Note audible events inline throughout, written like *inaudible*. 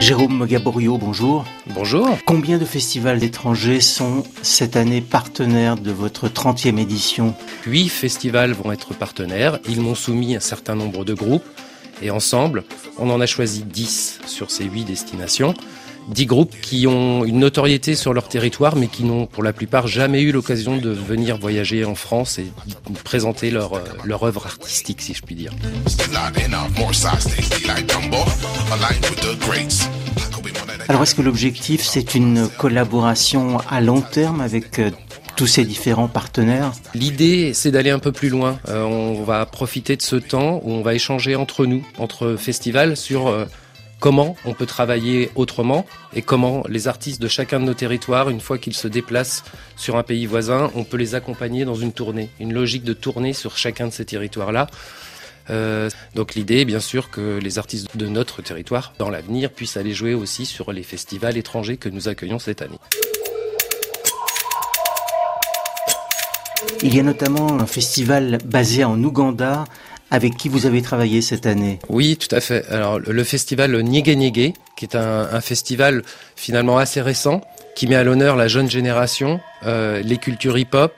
Jérôme Gaborio, bonjour. Bonjour. Combien de festivals d'étrangers sont cette année partenaires de votre 30e édition Huit festivals vont être partenaires. Ils m'ont soumis un certain nombre de groupes. Et ensemble, on en a choisi 10 sur ces huit destinations. 10 groupes qui ont une notoriété sur leur territoire, mais qui n'ont pour la plupart jamais eu l'occasion de venir voyager en France et présenter leur, euh, leur œuvre artistique, si je puis dire. Alors est-ce que l'objectif c'est une collaboration à long terme avec euh, tous ces différents partenaires? L'idée, c'est d'aller un peu plus loin. Euh, on va profiter de ce temps où on va échanger entre nous, entre festivals, sur euh, comment on peut travailler autrement et comment les artistes de chacun de nos territoires, une fois qu'ils se déplacent sur un pays voisin, on peut les accompagner dans une tournée, une logique de tournée sur chacun de ces territoires-là. Euh, donc l'idée est bien sûr que les artistes de notre territoire, dans l'avenir, puissent aller jouer aussi sur les festivals étrangers que nous accueillons cette année. Il y a notamment un festival basé en Ouganda avec qui vous avez travaillé cette année. Oui, tout à fait. Alors le festival Niege Niege, qui est un, un, festival finalement assez récent, qui met à l'honneur la jeune génération, euh, les cultures hip-hop,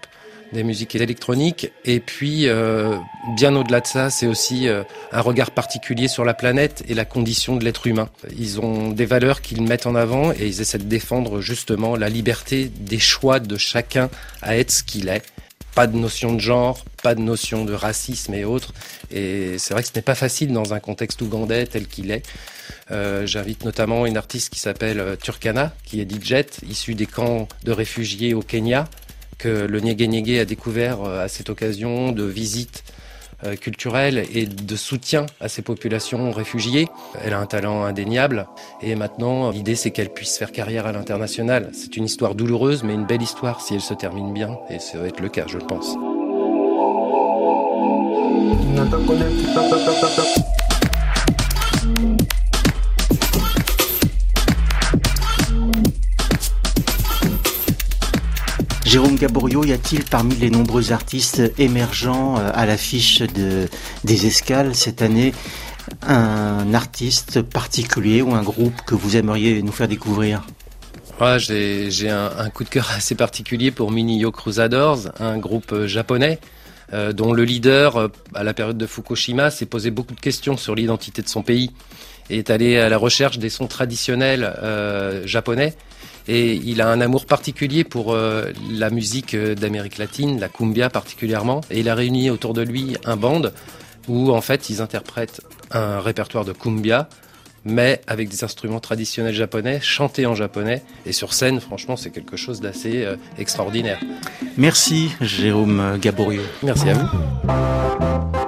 des musiques électroniques, et puis euh, bien au-delà de ça, c'est aussi euh, un regard particulier sur la planète et la condition de l'être humain. Ils ont des valeurs qu'ils mettent en avant et ils essaient de défendre justement la liberté des choix de chacun à être ce qu'il est pas de notion de genre, pas de notion de racisme et autres. Et c'est vrai que ce n'est pas facile dans un contexte ougandais tel qu'il est. Euh, J'invite notamment une artiste qui s'appelle euh, Turkana, qui est DJ, issue des camps de réfugiés au Kenya, que le Nyege Nyege a découvert euh, à cette occasion de visite euh, culturelle et de soutien à ces populations réfugiées. Elle a un talent indéniable et maintenant l'idée c'est qu'elle puisse faire carrière à l'international. C'est une histoire douloureuse mais une belle histoire si elle se termine bien et ça va être le cas je pense. Jérôme Gaborio, y a-t-il parmi les nombreux artistes émergents euh, à l'affiche de, des escales cette année un artiste particulier ou un groupe que vous aimeriez nous faire découvrir? Ouais, j'ai un, coup de cœur *laughs* assez particulier pour Minio Crusaders, un groupe euh, japonais euh, dont le leader, à la période de Fukushima, s'est posé beaucoup de questions sur l'identité de son pays et est allé à la recherche des sons traditionnels japonais. Et il a un amour particulier pour euh, la musique d'Amérique latine, la cumbia particulièrement. Et il a réuni autour de lui un band où en fait ils interprètent un répertoire de cumbia mais avec des instruments traditionnels japonais, chantés en japonais. Et sur scène, franchement, c'est quelque chose d'assez euh, extraordinaire. Merci, Jérôme Gaborio. Merci à vous.